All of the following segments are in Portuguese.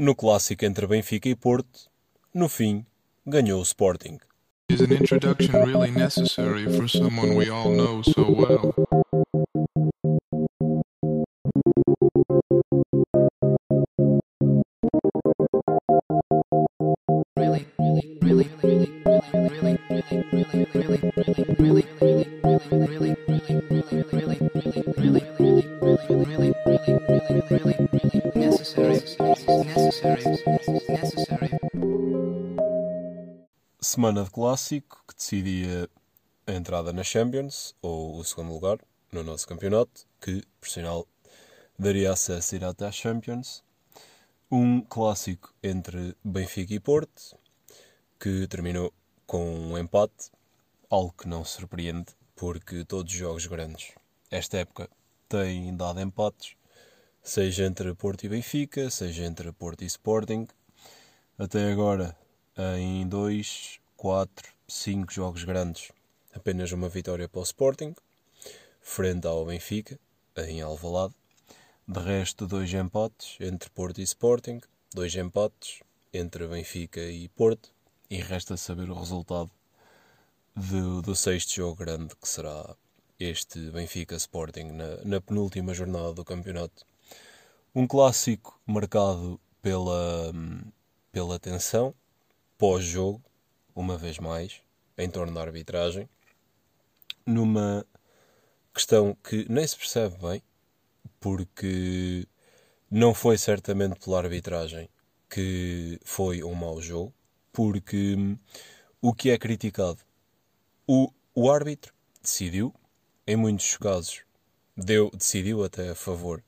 No clássico entre Benfica e Porto, no fim, ganhou o Sporting. Is an introduction really necessary for someone we all know so well? Semana de clássico que decidia a entrada na Champions ou o segundo lugar no nosso campeonato, que por sinal daria acesso direto à Champions. Um clássico entre Benfica e Porto, que terminou com um empate, algo que não surpreende, porque todos os jogos grandes esta época têm dado empates, seja entre Porto e Benfica, seja entre Porto e Sporting. Até agora, em 2, 4, 5 jogos grandes, apenas uma vitória para o Sporting, frente ao Benfica, em Alvalade. De resto, dois empates entre Porto e Sporting, dois empates entre Benfica e Porto, e resta saber o resultado do, do sexto jogo grande, que será este Benfica Sporting na, na penúltima jornada do campeonato. Um clássico marcado pela, pela tensão, pós-jogo, uma vez mais, em torno da arbitragem, numa questão que nem se percebe bem, porque não foi certamente pela arbitragem que foi um mau jogo, porque o que é criticado, o, o árbitro decidiu, em muitos casos, deu, decidiu até a favor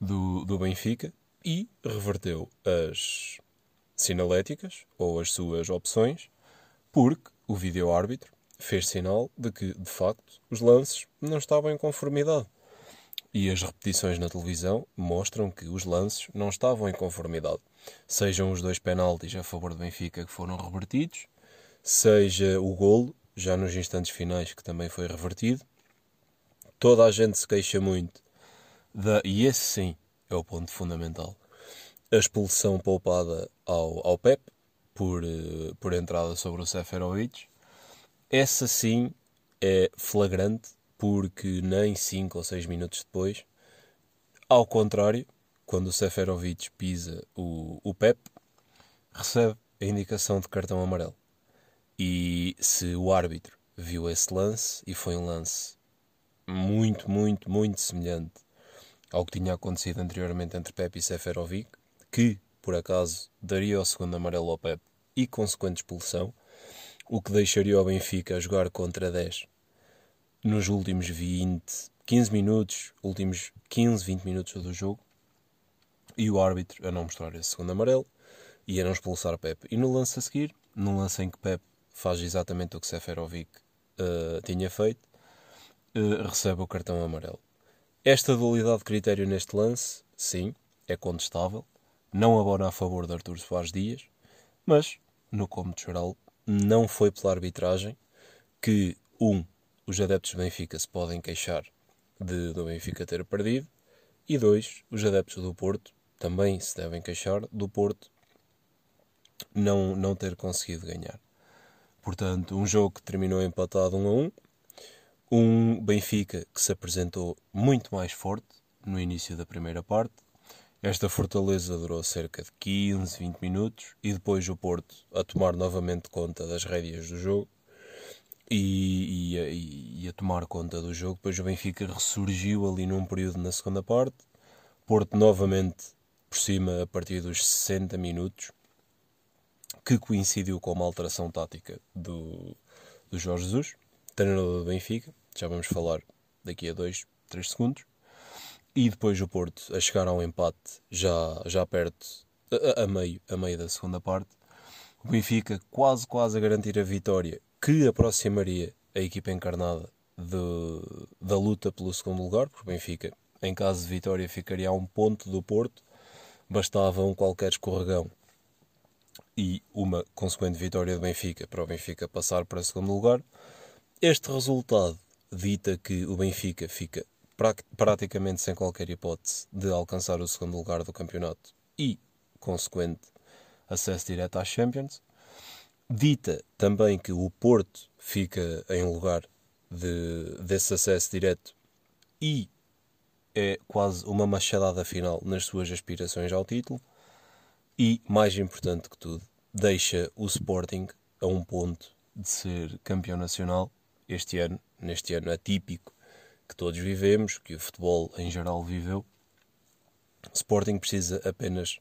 do, do Benfica e reverteu as sinaléticas ou as suas opções, porque o vídeo-árbitro fez sinal de que, de facto, os lances não estavam em conformidade. E as repetições na televisão mostram que os lances não estavam em conformidade. Sejam os dois penaltis a favor do Benfica que foram revertidos, seja o golo, já nos instantes finais, que também foi revertido. Toda a gente se queixa muito da. E esse sim é o ponto fundamental. A expulsão poupada ao, ao Pep por, uh, por entrada sobre o Seferovic. Essa sim é flagrante porque nem 5 ou 6 minutos depois, ao contrário, quando o Seferovic pisa o, o Pep, recebe a indicação de cartão amarelo. E se o árbitro viu esse lance, e foi um lance muito, muito, muito semelhante ao que tinha acontecido anteriormente entre Pep e Seferovic, que, por acaso, daria o segundo amarelo ao Pep e consequente expulsão, o que deixaria o Benfica a jogar contra 10 nos últimos 20, 15 minutos, últimos 15, 20 minutos do jogo, e o árbitro a não mostrar esse segundo amarelo e a não expulsar Pep. E no lance a seguir, no lance em que Pep faz exatamente o que Seferovic uh, tinha feito, uh, recebe o cartão amarelo. Esta dualidade de critério neste lance, sim, é contestável, não abona a favor de Artur Soares Dias, mas, no cômodo geral, não foi pela arbitragem que, um, os adeptos do Benfica se podem queixar de do Benfica ter perdido, e dois, os adeptos do Porto também se devem queixar do Porto não, não ter conseguido ganhar. Portanto, um jogo que terminou empatado 1 a 1, um Benfica que se apresentou muito mais forte no início da primeira parte. Esta fortaleza durou cerca de 15, 20 minutos e depois o Porto a tomar novamente conta das rédeas do jogo e, e, e, a tomar conta do jogo. Depois o Benfica ressurgiu ali num período na segunda parte. Porto novamente por cima a partir dos 60 minutos, que coincidiu com uma alteração tática do, do Jorge Jesus, treinador do Benfica. Já vamos falar daqui a 2, 3 segundos. E depois o Porto a chegar ao empate já, já perto, a, a meio, a meio da segunda parte. O Benfica quase, quase a garantir a vitória que aproximaria a equipa encarnada de, da luta pelo segundo lugar, porque o Benfica, em caso de vitória, ficaria a um ponto do Porto, bastava um qualquer escorregão e uma consequente vitória do Benfica para o Benfica passar para segundo lugar. Este resultado dita que o Benfica fica praticamente sem qualquer hipótese de alcançar o segundo lugar do campeonato e, consequente acesso direto à Champions. Dita também que o Porto fica em lugar de, desse acesso direto e é quase uma machadada final nas suas aspirações ao título. E, mais importante que tudo, deixa o Sporting a um ponto de ser campeão nacional este ano, neste ano atípico que todos vivemos, que o futebol em geral viveu. Sporting precisa apenas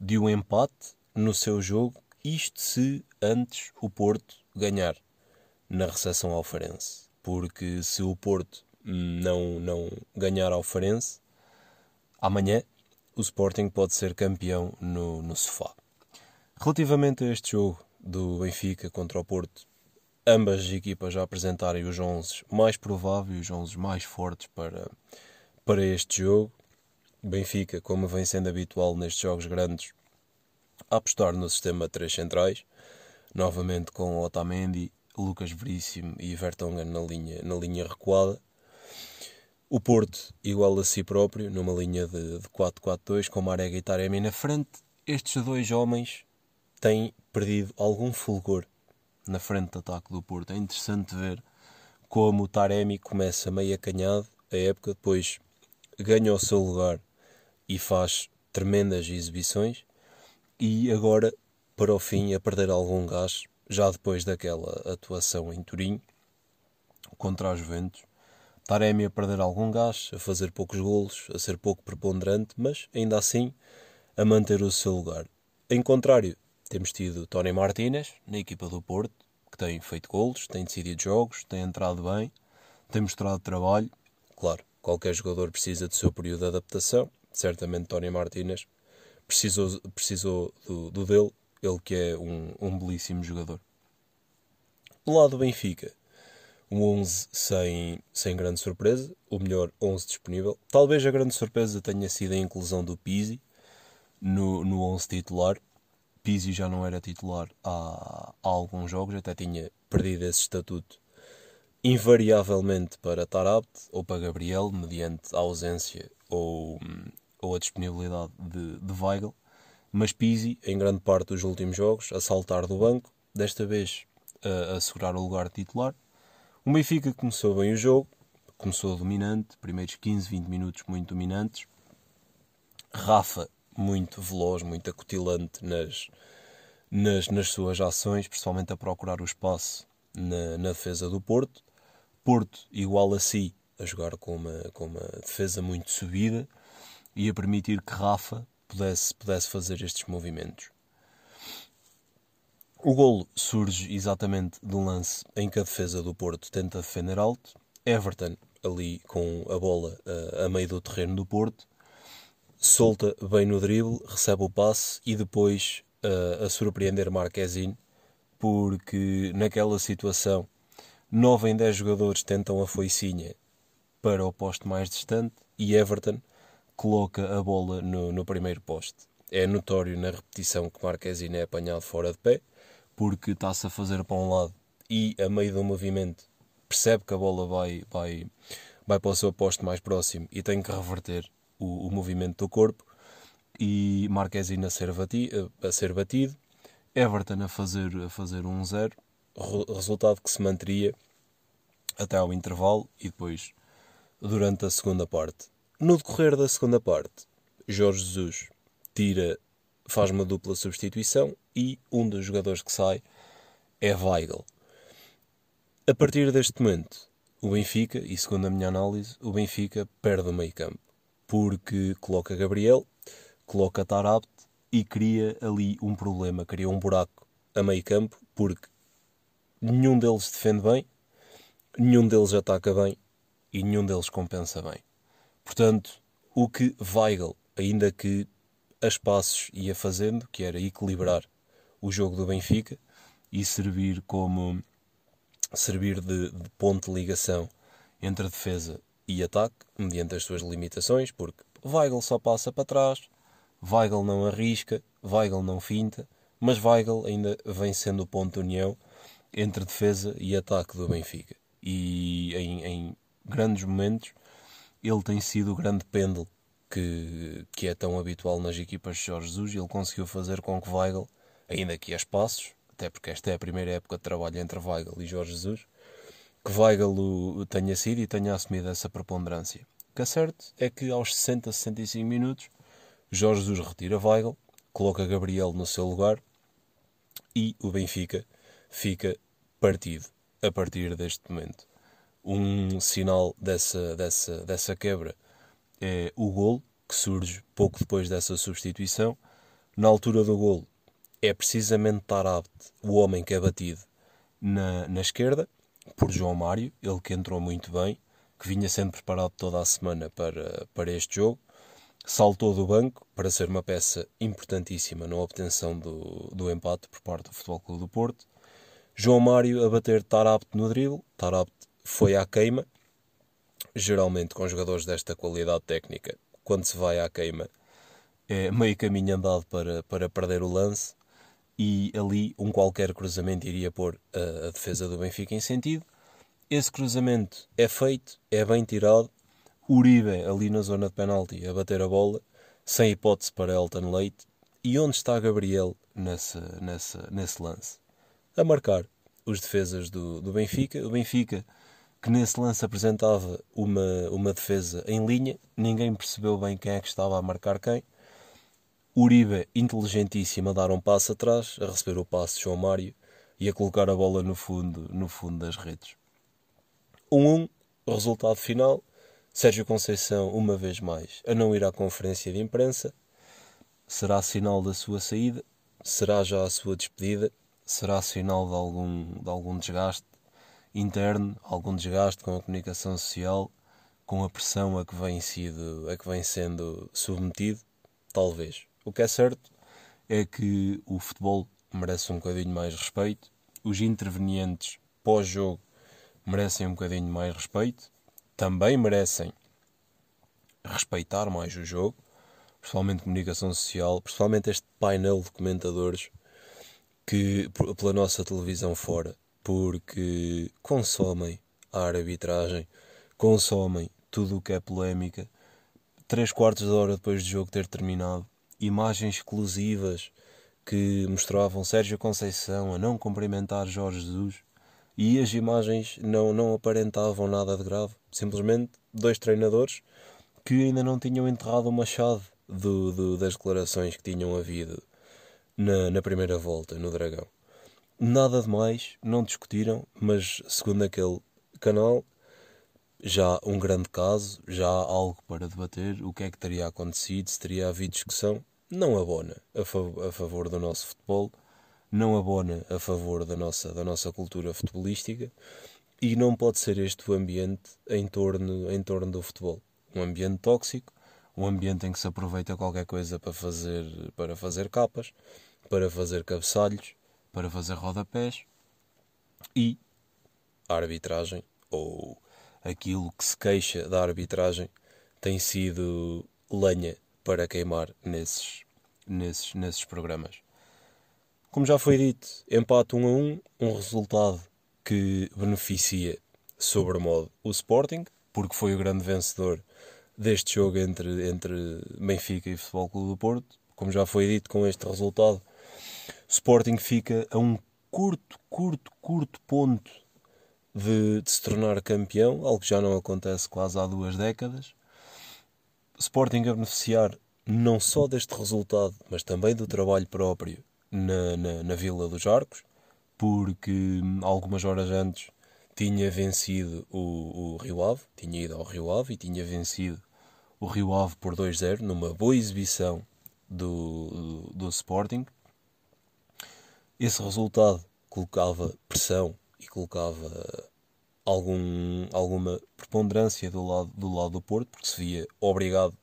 de um empate no seu jogo, isto se antes o Porto ganhar na recepção ao Farense. Porque se o Porto não, não ganhar ao Farense, amanhã o Sporting pode ser campeão no, no sofá. Relativamente a este jogo do Benfica contra o Porto, ambas as equipas já apresentarem os 11 mais prováveis, os 11 mais fortes para, para este jogo. Benfica, como vem sendo habitual nestes jogos grandes, a apostar no sistema 3 centrais, novamente com Otamendi, Lucas Veríssimo e Vertonghen na linha, na linha recuada. O Porto igual a si próprio, numa linha de, de 4-4-2, com Marega e Taremi na frente. Estes dois homens têm perdido algum fulgor na frente de ataque do Porto. É interessante ver como o Taremi começa meio acanhado a época, depois ganha o seu lugar e faz tremendas exibições e agora, para o fim, a perder algum gás, já depois daquela atuação em Turim contra os Juventus, Taremi a perder algum gás, a fazer poucos golos, a ser pouco preponderante, mas ainda assim a manter o seu lugar. Em contrário, temos tido Tony Martínez na equipa do Porto, que tem feito golos, tem decidido jogos, tem entrado bem, tem mostrado trabalho. Claro, qualquer jogador precisa do seu período de adaptação. Certamente Tony Martínez precisou, precisou do, do dele, ele que é um, um belíssimo jogador. Do lado do Benfica, um 11 sem, sem grande surpresa, o melhor 11 disponível. Talvez a grande surpresa tenha sido a inclusão do Pizzi no, no 11 titular. Pizzi já não era titular há, há alguns jogos, até tinha perdido esse estatuto invariavelmente para Tarabt ou para Gabriel, mediante a ausência ou, ou a disponibilidade de, de Weigl. Mas Pizzi, em grande parte dos últimos jogos, a saltar do banco, desta vez a, a assegurar o lugar de titular o Benfica começou bem o jogo, começou dominante, primeiros 15, 20 minutos muito dominantes. Rafa, muito veloz, muito acutilante nas, nas, nas suas ações, principalmente a procurar o espaço na, na defesa do Porto. Porto, igual a si, a jogar com uma, com uma defesa muito subida e a permitir que Rafa pudesse, pudesse fazer estes movimentos. O golo surge exatamente de um lance em que a defesa do Porto tenta defender alto. Everton, ali com a bola uh, a meio do terreno do Porto, solta bem no drible, recebe o passe e depois uh, a surpreender Marquezine, porque naquela situação 9 em 10 jogadores tentam a foicinha para o poste mais distante e Everton coloca a bola no, no primeiro poste. É notório na repetição que Marquezine é apanhado fora de pé porque está-se a fazer para um lado e a meio do movimento percebe que a bola vai, vai, vai para o seu posto mais próximo e tem que reverter o, o movimento do corpo e Marquezine a ser, batido, a ser batido Everton a fazer, a fazer um zero resultado que se manteria até ao intervalo e depois durante a segunda parte. No decorrer da segunda parte, Jorge Jesus tira faz uma dupla substituição e um dos jogadores que sai é Weigl. A partir deste momento, o Benfica, e segundo a minha análise, o Benfica perde o meio campo, porque coloca Gabriel, coloca Tarabt e cria ali um problema, cria um buraco a meio campo, porque nenhum deles defende bem, nenhum deles ataca bem e nenhum deles compensa bem. Portanto, o que Weigl, ainda que a espaços ia fazendo, que era equilibrar o jogo do Benfica e servir como servir de, de ponto de ligação entre defesa e ataque, mediante as suas limitações, porque Weigl só passa para trás, Weigl não arrisca, Weigl não finta, mas Weigl ainda vem sendo o ponto de união entre defesa e ataque do Benfica. E em, em grandes momentos ele tem sido o grande pêndulo que, que é tão habitual nas equipas de Jorge Jesus, ele conseguiu fazer com que Weigl, ainda que a espaços, até porque esta é a primeira época de trabalho entre Weigl e Jorge Jesus, que Weigl tenha sido e tenha assumido essa preponderância. O que é certo é que aos 60, 65 minutos, Jorge Jesus retira Weigl, coloca Gabriel no seu lugar e o Benfica fica partido a partir deste momento. Um sinal dessa, dessa, dessa quebra é o gol que surge pouco depois dessa substituição. Na altura do gol é precisamente Tarabt, o homem que é batido na, na esquerda, por João Mário, ele que entrou muito bem, que vinha sendo preparado toda a semana para, para este jogo, saltou do banco para ser uma peça importantíssima na obtenção do, do empate por parte do Futebol Clube do Porto. João Mário a bater Tarabt no drible, Tarabt foi à queima, geralmente com jogadores desta qualidade técnica, quando se vai à queima, é meio caminho andado para, para perder o lance e ali um qualquer cruzamento iria pôr a, a defesa do Benfica em sentido. Esse cruzamento é feito, é bem tirado. Uribe ali na zona de penalti a bater a bola, sem hipótese para Elton Leite. E onde está Gabriel nessa, nessa, nesse lance? A marcar os defesas do, do Benfica. O Benfica que nesse lance apresentava uma, uma defesa em linha, ninguém percebeu bem quem é que estava a marcar quem. Uribe, inteligentíssimo, a dar um passo atrás, a receber o passo de João Mário e a colocar a bola no fundo, no fundo das redes. 1-1, um, resultado final. Sérgio Conceição, uma vez mais, a não ir à conferência de imprensa. Será sinal da sua saída? Será já a sua despedida? Será sinal de algum, de algum desgaste? interno, algum desgaste com a comunicação social, com a pressão a que vem, sido, a que vem sendo submetido? Talvez. O que é certo é que o futebol merece um bocadinho mais respeito, os intervenientes pós-jogo merecem um bocadinho mais respeito, também merecem respeitar mais o jogo, principalmente comunicação social, principalmente este painel de comentadores que pela nossa televisão fora porque consomem a arbitragem, consomem tudo o que é polémica. Três quartos de hora depois do jogo ter terminado, imagens exclusivas que mostravam Sérgio Conceição a não cumprimentar Jorge Jesus e as imagens não, não aparentavam nada de grave. Simplesmente dois treinadores que ainda não tinham enterrado o machado do, do, das declarações que tinham havido na, na primeira volta no Dragão. Nada de mais, não discutiram, mas segundo aquele canal, já um grande caso, já algo para debater, o que é que teria acontecido, se teria havido discussão, não abona a, fav a favor do nosso futebol, não abona a favor da nossa, da nossa cultura futebolística e não pode ser este o ambiente em torno, em torno do futebol. Um ambiente tóxico, um ambiente em que se aproveita qualquer coisa para fazer, para fazer capas, para fazer cabeçalhos, para fazer rodapés e a arbitragem, ou aquilo que se queixa da arbitragem, tem sido lenha para queimar nesses, nesses, nesses programas. Como já foi dito, empate 1 a 1, um resultado que beneficia sobremodo o Sporting, porque foi o grande vencedor deste jogo entre, entre Benfica e Futebol Clube do Porto. Como já foi dito, com este resultado, Sporting fica a um curto, curto, curto ponto de, de, se tornar campeão, algo que já não acontece quase há duas décadas. Sporting a beneficiar não só deste resultado, mas também do trabalho próprio na, na, na Vila dos Arcos, porque algumas horas antes tinha vencido o, o Rio Ave, tinha ido ao Rio Ave e tinha vencido o Rio Ave por 2-0 numa boa exibição do, do, do Sporting. Esse resultado colocava pressão e colocava algum, alguma preponderância do lado, do lado do Porto, porque se via obrigado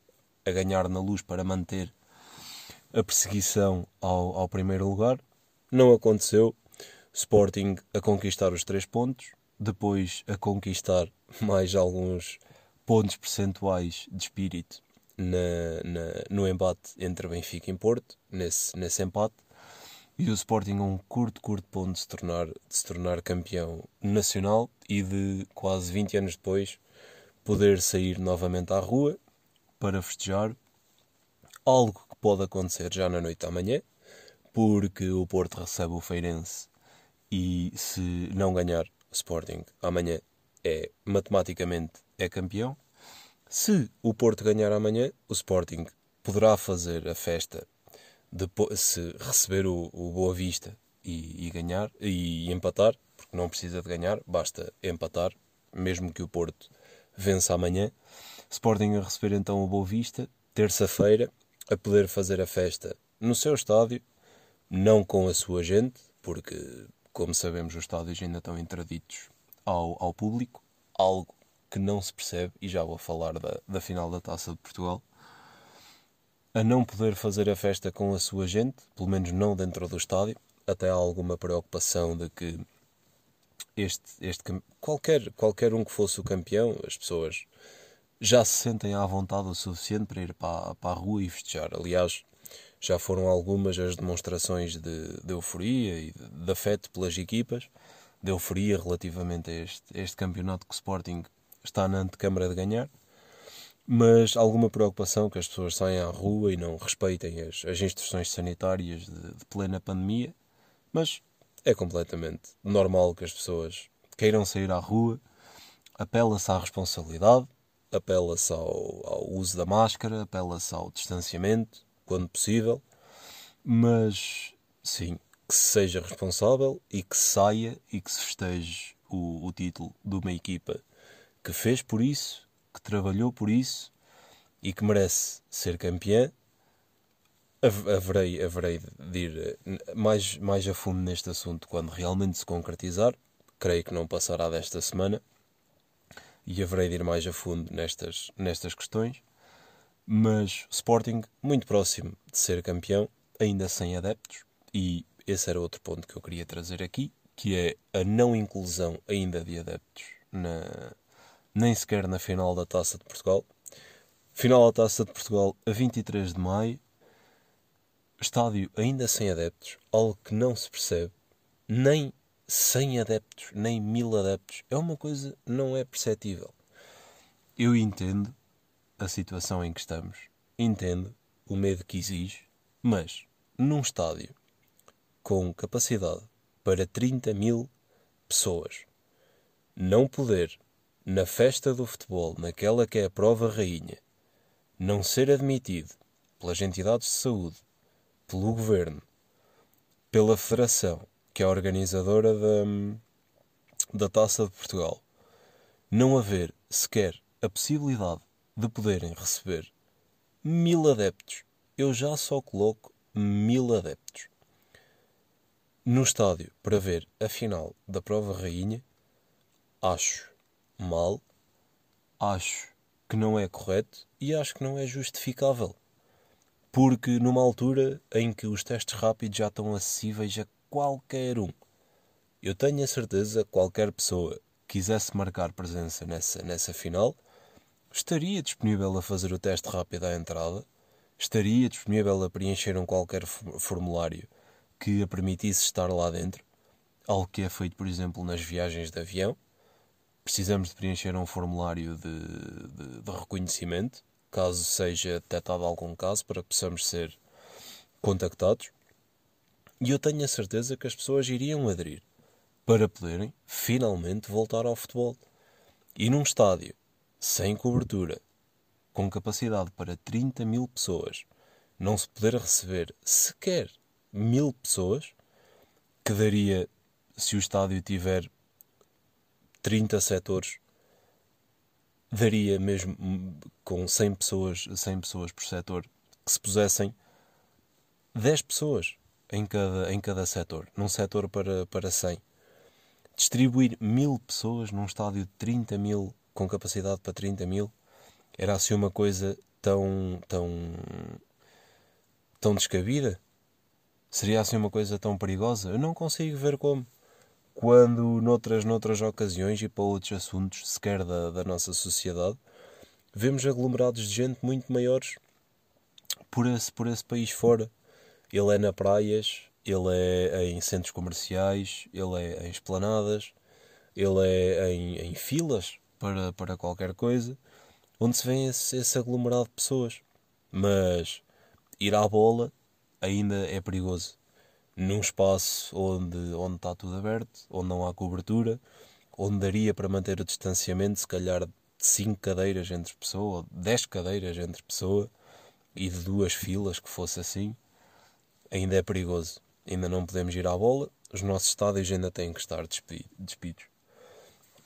a ganhar na luz para manter a perseguição ao, ao primeiro lugar. Não aconteceu. Sporting a conquistar os três pontos, depois a conquistar mais alguns pontos percentuais de espírito na, na, no embate entre Benfica e Porto, nesse, nesse empate e o Sporting a um curto, curto ponto de se, tornar, de se tornar campeão nacional e de quase 20 anos depois poder sair novamente à rua para festejar algo que pode acontecer já na noite da manhã, porque o Porto recebe o Feirense e se não ganhar o Sporting amanhã é matematicamente é campeão. Se o Porto ganhar amanhã, o Sporting poderá fazer a festa depois, se receber o, o Boa Vista e, e ganhar e empatar, porque não precisa de ganhar, basta empatar, mesmo que o Porto vença amanhã. Sporting a receber então o Boa Vista, terça-feira, a poder fazer a festa no seu estádio, não com a sua gente, porque, como sabemos, os estádios ainda estão interditos ao, ao público, algo que não se percebe, e já vou falar da, da final da Taça de Portugal, a não poder fazer a festa com a sua gente, pelo menos não dentro do estádio, até há alguma preocupação de que este, este qualquer, qualquer um que fosse o campeão, as pessoas já se sentem à vontade o suficiente para ir para, para a rua e festejar. Aliás, já foram algumas as demonstrações de, de euforia e de, de, afeto pelas equipas, de euforia relativamente a este, este campeonato que o Sporting está na antecâmara de ganhar, mas alguma preocupação que as pessoas saiam à rua e não respeitem as, as instruções sanitárias de, de plena pandemia, mas é completamente normal que as pessoas queiram sair à rua, apela-se à responsabilidade, apela-se ao, ao, uso da máscara, apela-se ao distanciamento, quando possível, mas sim, que se seja responsável e que saia e que se festeje o, o título de uma equipa que fez por isso, que trabalhou por isso e que merece ser campeã. Haverei, haverei de ir eh, mais, mais a fundo neste assunto quando realmente se concretizar. Creio que não passará desta semana e haverei de ir mais a fundo nestas, nestas questões. Mas Sporting, muito próximo de ser campeão, ainda sem adeptos, e esse era outro ponto que eu queria trazer aqui, que é a não inclusão ainda de adeptos, na, nem sequer na final da Taça de Portugal. Final da Taça de Portugal a 23 de maio, estádio ainda sem adeptos, algo que não se percebe, nem 100 adeptos, nem mil adeptos, é uma coisa não é perceptível. Eu entendo a situação em que estamos, entendo o medo que exige, mas num estádio com capacidade para 30 mil pessoas, não poder, na festa do futebol, naquela que é a prova rainha, não ser admitido pelas entidades de saúde, pelo governo, pela federação, que é a organizadora da, da Taça de Portugal, não haver sequer a possibilidade de poderem receber mil adeptos, eu já só coloco mil adeptos no estádio para ver a final da prova rainha, acho mal, acho que não é correto e acho que não é justificável. Porque numa altura em que os testes rápidos já estão acessíveis a qualquer um. Eu tenho a certeza que qualquer pessoa que quisesse marcar presença nessa, nessa final estaria disponível a fazer o teste rápido à entrada, estaria disponível a preencher um qualquer formulário que a permitisse estar lá dentro, algo que é feito, por exemplo, nas viagens de avião. Precisamos de preencher um formulário de, de, de reconhecimento, caso seja detectado algum caso, para que possamos ser contactados. E eu tenho a certeza que as pessoas iriam aderir para poderem finalmente voltar ao futebol. E num estádio sem cobertura, com capacidade para 30 mil pessoas, não se poder receber sequer mil pessoas, que daria, se o estádio tiver 30 setores, daria mesmo com 100 pessoas, 100 pessoas por setor, que se pusessem 10 pessoas em cada, em cada setor, num setor para, para 100. Distribuir mil pessoas num estádio de 30 mil, com capacidade para 30 mil, era assim uma coisa tão, tão, tão descabida? Seria assim uma coisa tão perigosa? Eu não consigo ver como. Quando, noutras, noutras ocasiões e para outros assuntos, sequer da, da nossa sociedade, vemos aglomerados de gente muito maiores por esse, por esse país fora. Ele é na praias, ele é em centros comerciais, ele é em esplanadas, ele é em, em filas para, para qualquer coisa. onde se vê esse, esse aglomerado de pessoas. Mas ir à bola ainda é perigoso. Num espaço onde, onde está tudo aberto, onde não há cobertura, onde daria para manter o distanciamento, se calhar de 5 cadeiras entre pessoa, ou 10 cadeiras entre pessoa, e de duas filas, que fosse assim, ainda é perigoso. Ainda não podemos ir à bola, os nossos estádios ainda têm que estar despidos.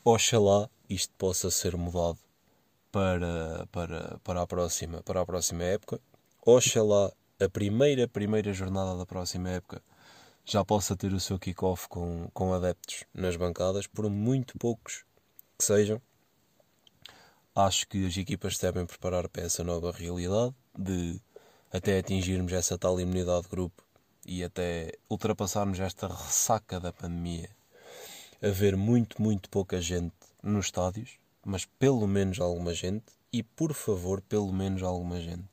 Oxalá isto possa ser mudado para, para, para, a próxima, para a próxima época. Oxalá a primeira, primeira jornada da próxima época já possa ter o seu kickoff com, com adeptos nas bancadas, por muito poucos que sejam. Acho que as equipas devem preparar para essa nova realidade de até atingirmos essa tal imunidade de grupo e até ultrapassarmos esta ressaca da pandemia, haver muito, muito pouca gente nos estádios, mas pelo menos alguma gente, e por favor, pelo menos alguma gente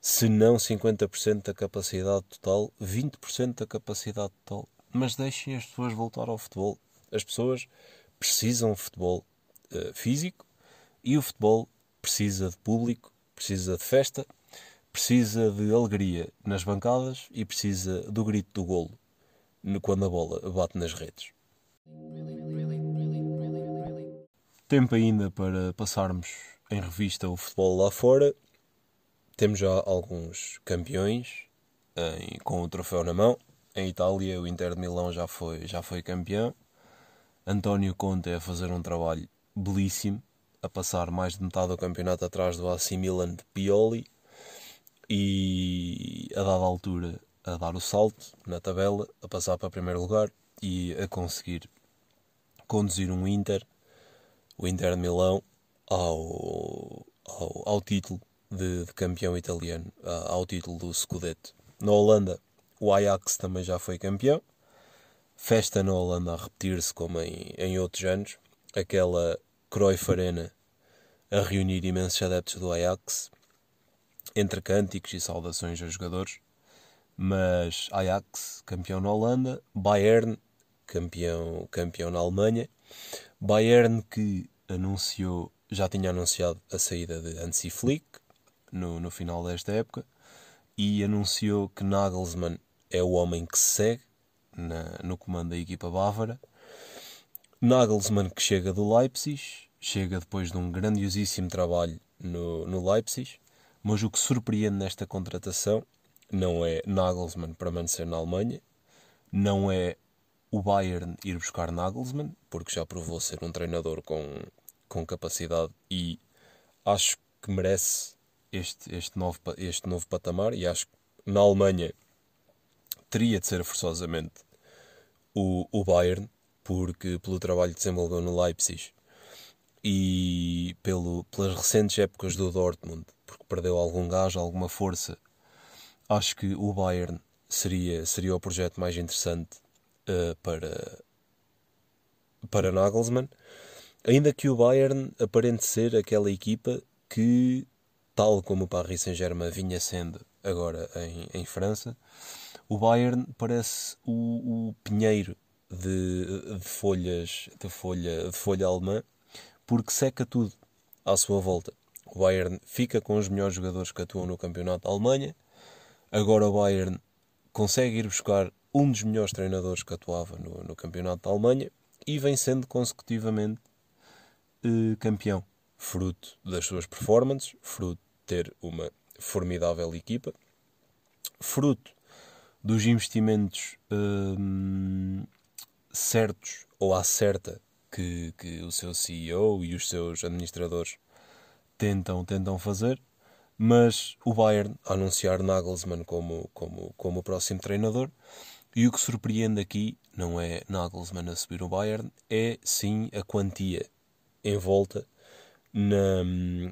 se não 50% da capacidade total, 20% da capacidade total. Mas deixem as pessoas voltar ao futebol. As pessoas precisam de futebol uh, físico e o futebol precisa de público, precisa de festa, precisa de alegria nas bancadas e precisa do grito do golo quando a bola bate nas redes. Tempo ainda para passarmos em revista o futebol lá fora temos já alguns campeões em, com o troféu na mão. Em Itália, o Inter de Milão já foi, já foi campeão. António Conte a fazer um trabalho belíssimo, a passar mais de metade do campeonato atrás do AC Milan de Pioli e a dada altura a dar o salto na tabela, a passar para primeiro lugar e a conseguir conduzir um Inter, o Inter de Milão, ao, ao, ao título de, de campeão italiano ao título do Scudetto. Na Holanda, o Ajax também já foi campeão. Festa na Holanda a repetir-se como em, em outros anos. Aquela Cruyff Arena a reunir imensos adeptos do Ajax, entre cânticos e saudações aos jogadores. Mas Ajax, campeão na Holanda, Bayern, campeão, campeão na Alemanha. Bayern que anunciou, já tinha anunciado a saída de Hansi Flick, no, no final desta época e anunciou que Nagelsmann é o homem que se segue na, no comando da equipa bávara. Nagelsmann que chega do Leipzig, chega depois de um grandiosíssimo trabalho no, no Leipzig, mas o que surpreende nesta contratação não é Nagelsmann permanecer na Alemanha, não é o Bayern ir buscar Nagelsmann, porque já provou ser um treinador com, com capacidade e acho que merece este, este, novo, este novo patamar e acho que na Alemanha teria de ser forçosamente o, o Bayern, porque pelo trabalho que desenvolveu no Leipzig e pelo, pelas recentes épocas do Dortmund, porque perdeu algum gás, alguma força, acho que o Bayern seria, seria o projeto mais interessante uh, para, para Nagelsmann. Ainda que o Bayern aparente ser aquela equipa que tal como o Paris Saint-Germain vinha sendo agora em, em França, o Bayern parece o, o pinheiro de, de, folhas de folha, de folha alemã porque seca tudo à sua volta. O Bayern fica com os melhores jogadores que atuam no campeonato da Alemanha. Agora o Bayern consegue ir buscar um dos melhores treinadores que atuava no, no campeonato da Alemanha e vem sendo consecutivamente eh, campeão, fruto das suas performances, fruto ter uma formidável equipa, fruto dos investimentos hum, certos ou à certa que, que o seu CEO e os seus administradores tentam, tentam fazer, mas o Bayern anunciar Nagelsmann como, como, como o próximo treinador. E o que surpreende aqui não é Nagelsmann a subir o Bayern, é sim a quantia em volta na,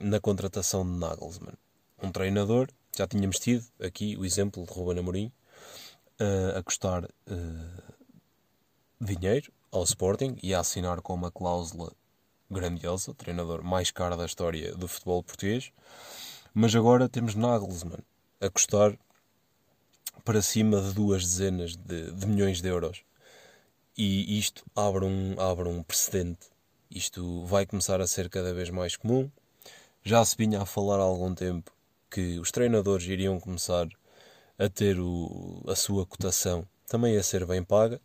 na contratação de Nagelsmann. Um treinador, já tínhamos tido aqui o exemplo de Ruben Amorim, uh, a custar uh, dinheiro ao Sporting e a assinar com uma cláusula grandiosa, treinador mais caro da história do futebol português. Mas agora temos Nagelsmann a custar para cima de duas dezenas de, de milhões de euros. E isto abre um, abre um precedente isto vai começar a ser cada vez mais comum. Já se vinha a falar há algum tempo que os treinadores iriam começar a ter o, a sua cotação também a ser bem paga.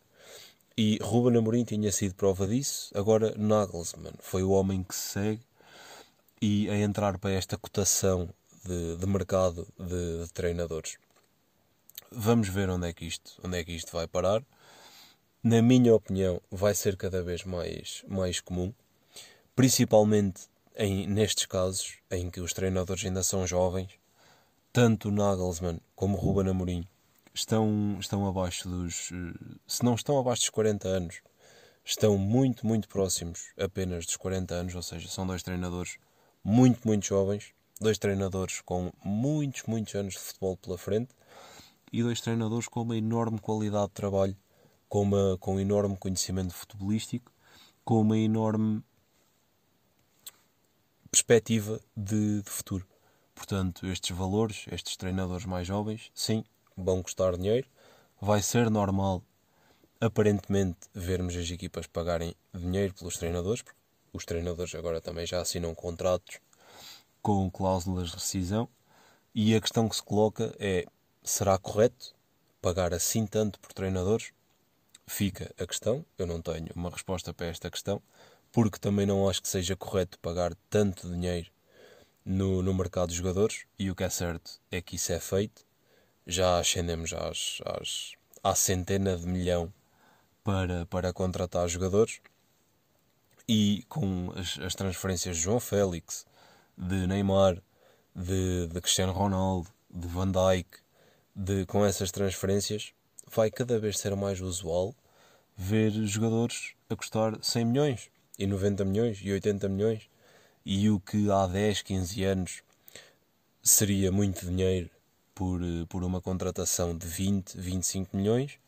E Ruben Amorim tinha sido prova disso. Agora Nagelsmann foi o homem que se segue e a entrar para esta cotação de, de mercado de, de, treinadores. Vamos ver onde é, que isto, onde é que isto vai parar. Na minha opinião, vai ser cada vez mais, mais comum, principalmente em, nestes casos em que os treinadores ainda são jovens, tanto Nagelsmann como Ruben Amorim estão, estão abaixo dos. Se não estão abaixo dos 40 anos, estão muito, muito próximos apenas dos 40 anos, ou seja, são dois treinadores muito, muito jovens, dois treinadores com muitos, muitos anos de futebol pela frente e dois treinadores com uma enorme qualidade de trabalho, com, uma, com um enorme conhecimento futebolístico, com uma enorme perspectiva de, de futuro. Portanto, estes valores, estes treinadores mais jovens, sim, vão custar dinheiro. Vai ser normal, aparentemente, vermos as equipas pagarem dinheiro pelos treinadores, porque os treinadores agora também já assinam contratos com cláusulas de rescisão. E a questão que se coloca é: será correto pagar assim tanto por treinadores? Fica a questão. Eu não tenho uma resposta para esta questão, porque também não acho que seja correto pagar tanto dinheiro no, no mercado de jogadores. E o que é certo é que isso é feito. Já ascendemos às, às, à centena de milhão para, para contratar jogadores. E com as, as transferências de João Félix, de Neymar, de, de Cristiano Ronaldo, de Van Dijk, de, com essas transferências, vai cada vez ser mais usual ver jogadores a custar 100 milhões, e 90 milhões, e 80 milhões, e o que há 10, 15 anos seria muito dinheiro por, por uma contratação de 20, 25 milhões,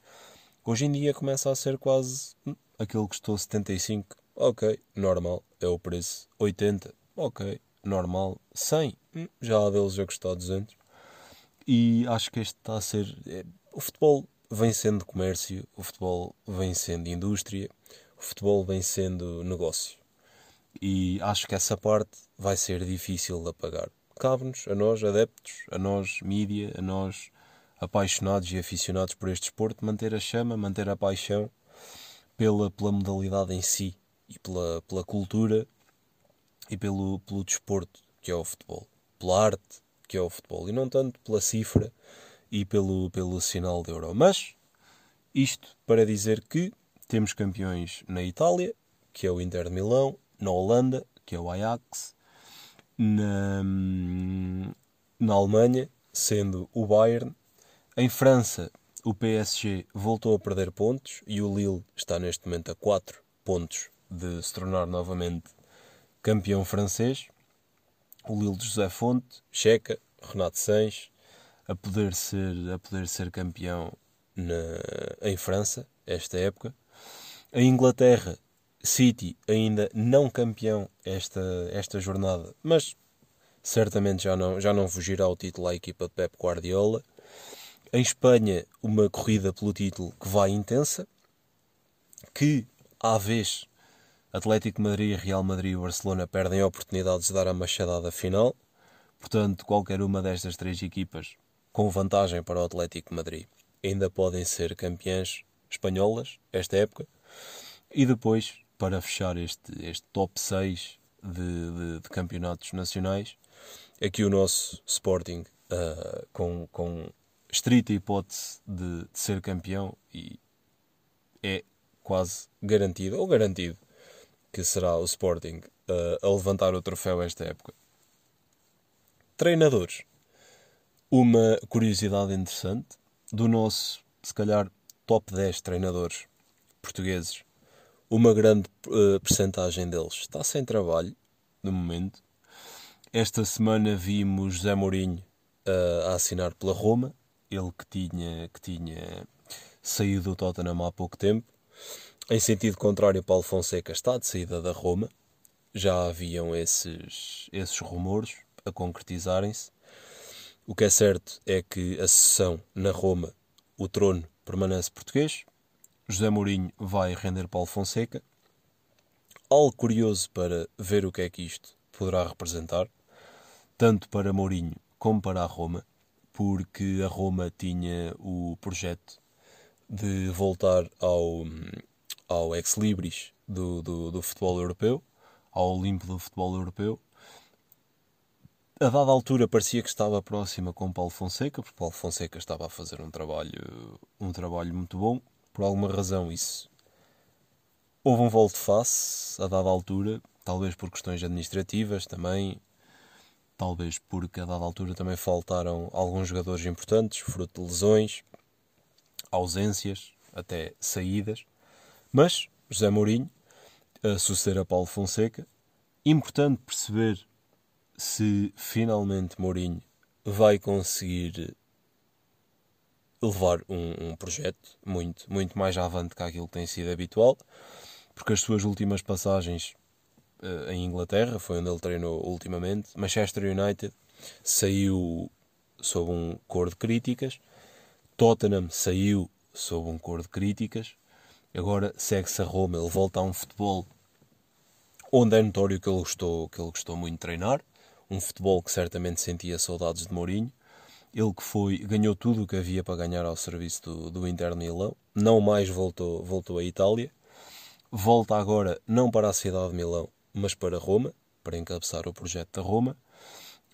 hoje em dia começa a ser quase hum, aquele que custou 75, ok, normal, é o preço. 80, ok, normal. 100, hum, já há deles a custar 200. E acho que este está a ser. É, o futebol vem sendo comércio, o futebol vem sendo indústria, o futebol vem sendo negócio. E acho que essa parte vai ser difícil de apagar. Cabe-nos, a nós adeptos, a nós mídia, a nós apaixonados e aficionados por este desporto, manter a chama, manter a paixão pela, pela modalidade em si e pela, pela cultura e pelo, pelo desporto que é o futebol, pela arte que é o futebol e não tanto pela cifra e pelo, pelo sinal de euro. Mas isto para dizer que temos campeões na Itália, que é o Inter de Milão, na Holanda, que é o Ajax, na, na Alemanha, sendo o Bayern, em França, o PSG voltou a perder pontos e o Lille está neste momento a 4 pontos de se tornar novamente campeão francês. O Lille de José Fonte, Checa, Renato Sanches, a poder ser, a poder ser campeão na, em França, esta época. A Inglaterra, City, ainda não campeão esta, esta jornada, mas certamente já não, já não fugirá ao título à equipa de Pep Guardiola. Em Espanha, uma corrida pelo título que vai intensa, que à vez Atlético Madrid, Real Madrid e Barcelona perdem a oportunidade de dar a machadada final. Portanto, qualquer uma destas três equipas com vantagem para o Atlético Madrid ainda podem ser campeãs espanholas esta época. E depois, para fechar este, este top 6 de, de, de campeonatos nacionais, aqui o nosso Sporting uh, com, com estrita hipótese de, de ser campeão e é quase garantido, ou garantido, que será o Sporting uh, a levantar o troféu esta época. Treinadores. Uma curiosidade interessante do nosso, se calhar, top 10 treinadores portugueses. Uma grande uh, percentagem deles está sem trabalho, no momento. Esta semana vimos José Mourinho uh, a assinar pela Roma, ele que tinha, que tinha saído do Tottenham há pouco tempo. Em sentido contrário, Paulo Fonseca está de saída da Roma. Já haviam esses, esses rumores a concretizarem-se. O que é certo é que a sessão na Roma, o trono permanece português. José Mourinho vai render Paulo Fonseca. Algo curioso para ver o que é que isto poderá representar. tanto para Mourinho como para a Roma, porque a Roma tinha o projeto de voltar ao, ao ex-libris do, do, do futebol europeu, ao Olimpo do futebol europeu. A dada altura parecia que estava próxima com Paulo Fonseca, porque Paulo Fonseca estava a fazer um trabalho, um trabalho muito bom. Por alguma razão isso houve um volte-face a dada altura, talvez por questões administrativas também, talvez porque a dada altura também faltaram alguns jogadores importantes, fruto de lesões, ausências, até saídas. Mas José Mourinho, a suceder a Paulo Fonseca, importante perceber se finalmente Mourinho vai conseguir levar um, um, projeto muito, muito mais avante que aquilo que tem sido habitual, porque as suas últimas passagens uh, em Inglaterra, foi onde ele treinou ultimamente, Manchester United saiu sob um cor de críticas, Tottenham saiu sob um cor de críticas, agora segue-se a Roma, ele volta a um futebol onde é notório que ele gostou, que ele gostou muito de treinar, um futebol que certamente sentia saudades de Mourinho, ele que foi, ganhou tudo o que havia para ganhar ao serviço do, do Inter Milão, não mais voltou, voltou à Itália, volta agora não para a cidade de Milão, mas para Roma, para encabeçar o projeto da Roma,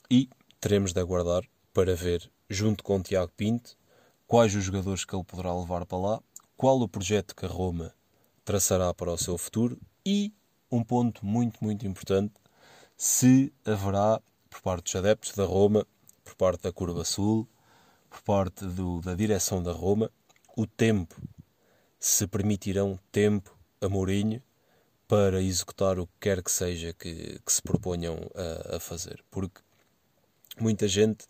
e teremos de aguardar para ver, junto com Tiago Pinto, quais os jogadores que ele poderá levar para lá, qual o projeto que a Roma traçará para o seu futuro e, um ponto muito, muito importante, se haverá, por parte dos adeptos da Roma, por parte da Curva Sul, por parte do, da direção da Roma, o tempo, se permitirão tempo a Mourinho para executar o que quer que seja que, que se proponham a, a, fazer. Porque muita gente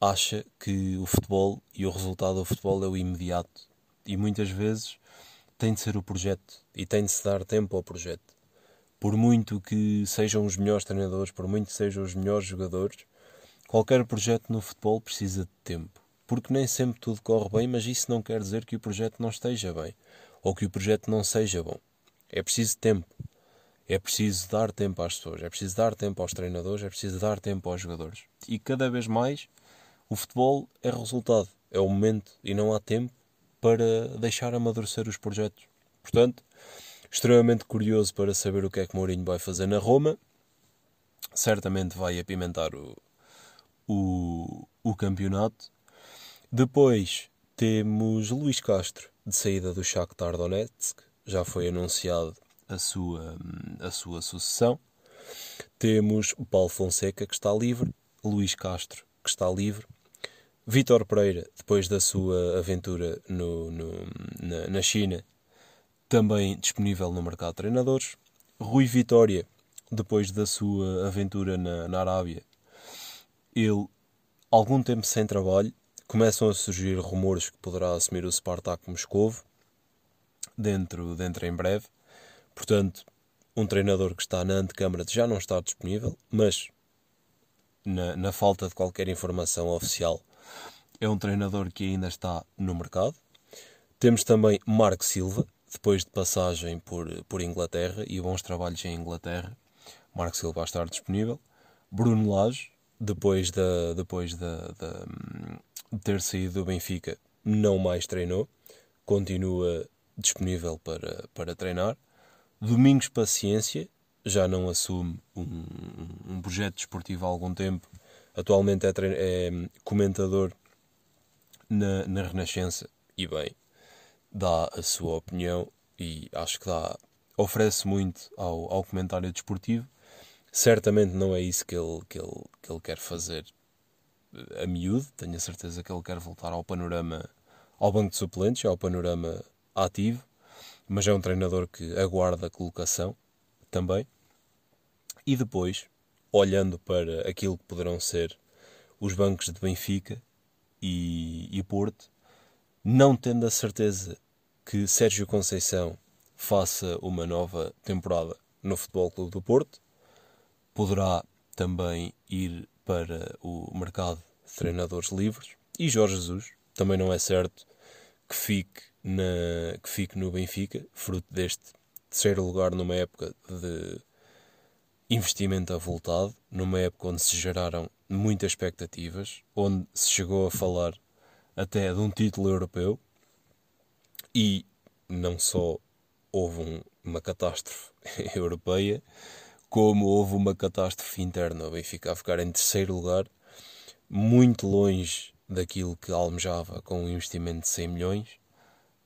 acha que o futebol e o resultado do futebol é o imediato. E muitas vezes tem de ser o projeto e tem de se dar tempo ao projeto. Por muito que sejam os melhores treinadores, por muito que sejam os melhores jogadores, qualquer projeto no futebol precisa de tempo. Porque nem sempre tudo corre bem, mas isso não quer dizer que o projeto não esteja bem ou que o projeto não seja bom. É preciso tempo. É preciso dar tempo às pessoas, é preciso dar tempo aos treinadores, é preciso dar tempo aos jogadores. E cada vez mais o futebol é resultado, é o momento e não há tempo para deixar amadurecer os projetos. Portanto, extremamente curioso para saber o que é que Mourinho vai fazer na Roma. Certamente vai apimentar o, o, o campeonato. Depois temos Luís Castro, de saída do Shakhtar Donetsk, já foi anunciado a sua, a sua sucessão. Temos o Paulo Fonseca, que está livre, Luís Castro, que está livre, Vítor Pereira, depois da sua aventura no, no, na, na, China, também disponível no mercado de treinadores, Rui Vitória, depois da sua aventura na, na Arábia, ele, algum tempo sem trabalho, começam a surgir rumores que poderá assumir o Spartak Moscovo dentro, dentro em breve. Portanto, um treinador que está na antecâmara já não está disponível, mas na, na falta de qualquer informação oficial, é um treinador que ainda está no mercado. Temos também Marco Silva, depois de passagem por, por Inglaterra e bons trabalhos em Inglaterra. Marco Silva vai estar disponível. Bruno Lage, depois da, depois de ter saído do Benfica, não mais treinou, continua disponível para, para treinar. Domingos Paciência já não assume um, um projeto desportivo há algum tempo, atualmente é, é comentador na, na Renascença e bem, dá a sua opinião e acho que dá, oferece muito ao, ao comentário desportivo. Certamente não é isso que ele, que ele, que ele quer fazer a miúdo, tenho a certeza que ele quer voltar ao panorama, ao banco de suplentes, ao panorama ativo, mas é um treinador que aguarda a colocação também. E depois, olhando para aquilo que poderão ser os bancos de Benfica e, e Porto, não tendo a certeza que Sérgio Conceição faça uma nova temporada no Futebol Clube do Porto, poderá também ir para o mercado de treinadores livres. E Jorge Jesus também não é certo que fique, na, que fique no Benfica, fruto deste terceiro lugar numa época de investimento avultado, numa época onde se geraram muitas expectativas, onde se chegou a falar até de um título europeu e não só houve um, uma catástrofe europeia, como houve uma catástrofe interna. O Benfica a ficar em terceiro lugar, muito longe daquilo que almejava com um investimento de 100 milhões.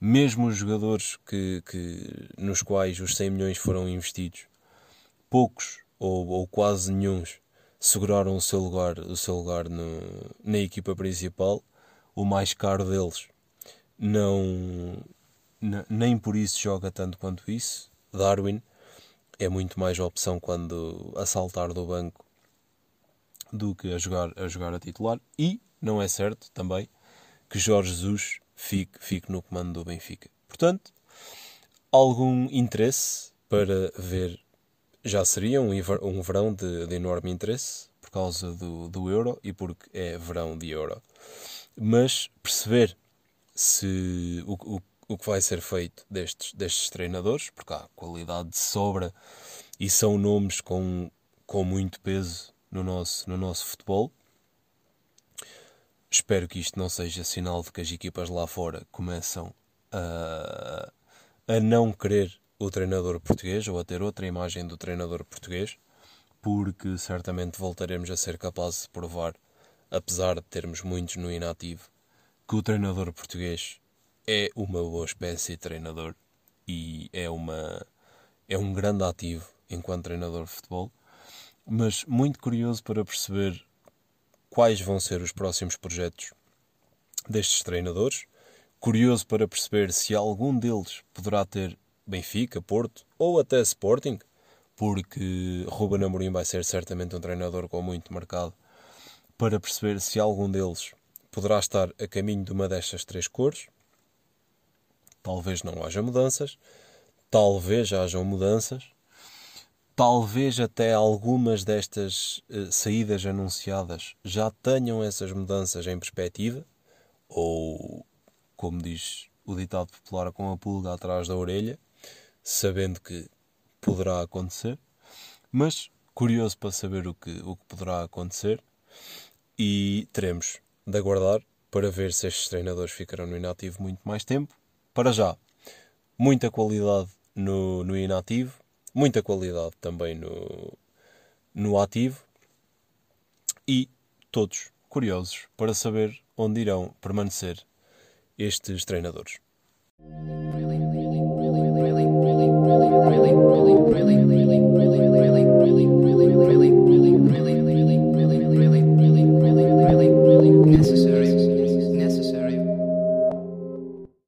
Mesmo os jogadores que, que, nos quais os 100 milhões foram investidos, poucos ou, ou quase nenhum seguraram o seu lugar, o seu lugar no, na equipa principal. O mais caro deles não, nem por isso joga tanto quanto isso. Darwin é muito mais opção quando a saltar do banco do que a jogar a, jogar a titular. E não é certo também que Jorge Jesus fique, fique no comando do Benfica. Portanto, algum interesse para ver já seria um, um verão de, de, enorme interesse por causa do, do euro e porque é verão de euro. Mas perceber se o, o, o que vai ser feito destes, destes treinadores, porque há qualidade de sobra e são nomes com, com muito peso no nosso, no nosso futebol. Espero que isto não seja sinal de que as equipas lá fora começam a, a não querer o treinador português ou a ter outra imagem do treinador português, porque certamente voltaremos a ser capazes de provar, apesar de termos muitos no inativo, que o treinador português é uma boa espécie de treinador e é, uma, é um grande ativo enquanto treinador de futebol, mas muito curioso para perceber quais vão ser os próximos projetos destes treinadores, curioso para perceber se algum deles poderá ter Benfica, Porto ou até Sporting, porque Ruben Amorim vai ser certamente um treinador com muito mercado, para perceber se algum deles poderá estar a caminho de uma destas três cores. Talvez não haja mudanças, talvez hajam mudanças, talvez até algumas destas uh, saídas anunciadas já tenham essas mudanças em perspectiva, ou, como diz o ditado popular, com a pulga atrás da orelha, sabendo que poderá acontecer, mas curioso para saber o que, o que poderá acontecer e teremos de aguardar para ver se estes treinadores ficarão no inativo muito mais tempo para já, muita qualidade no, no inativo, muita qualidade também no, no ativo e todos curiosos para saber onde irão permanecer estes treinadores. Yes.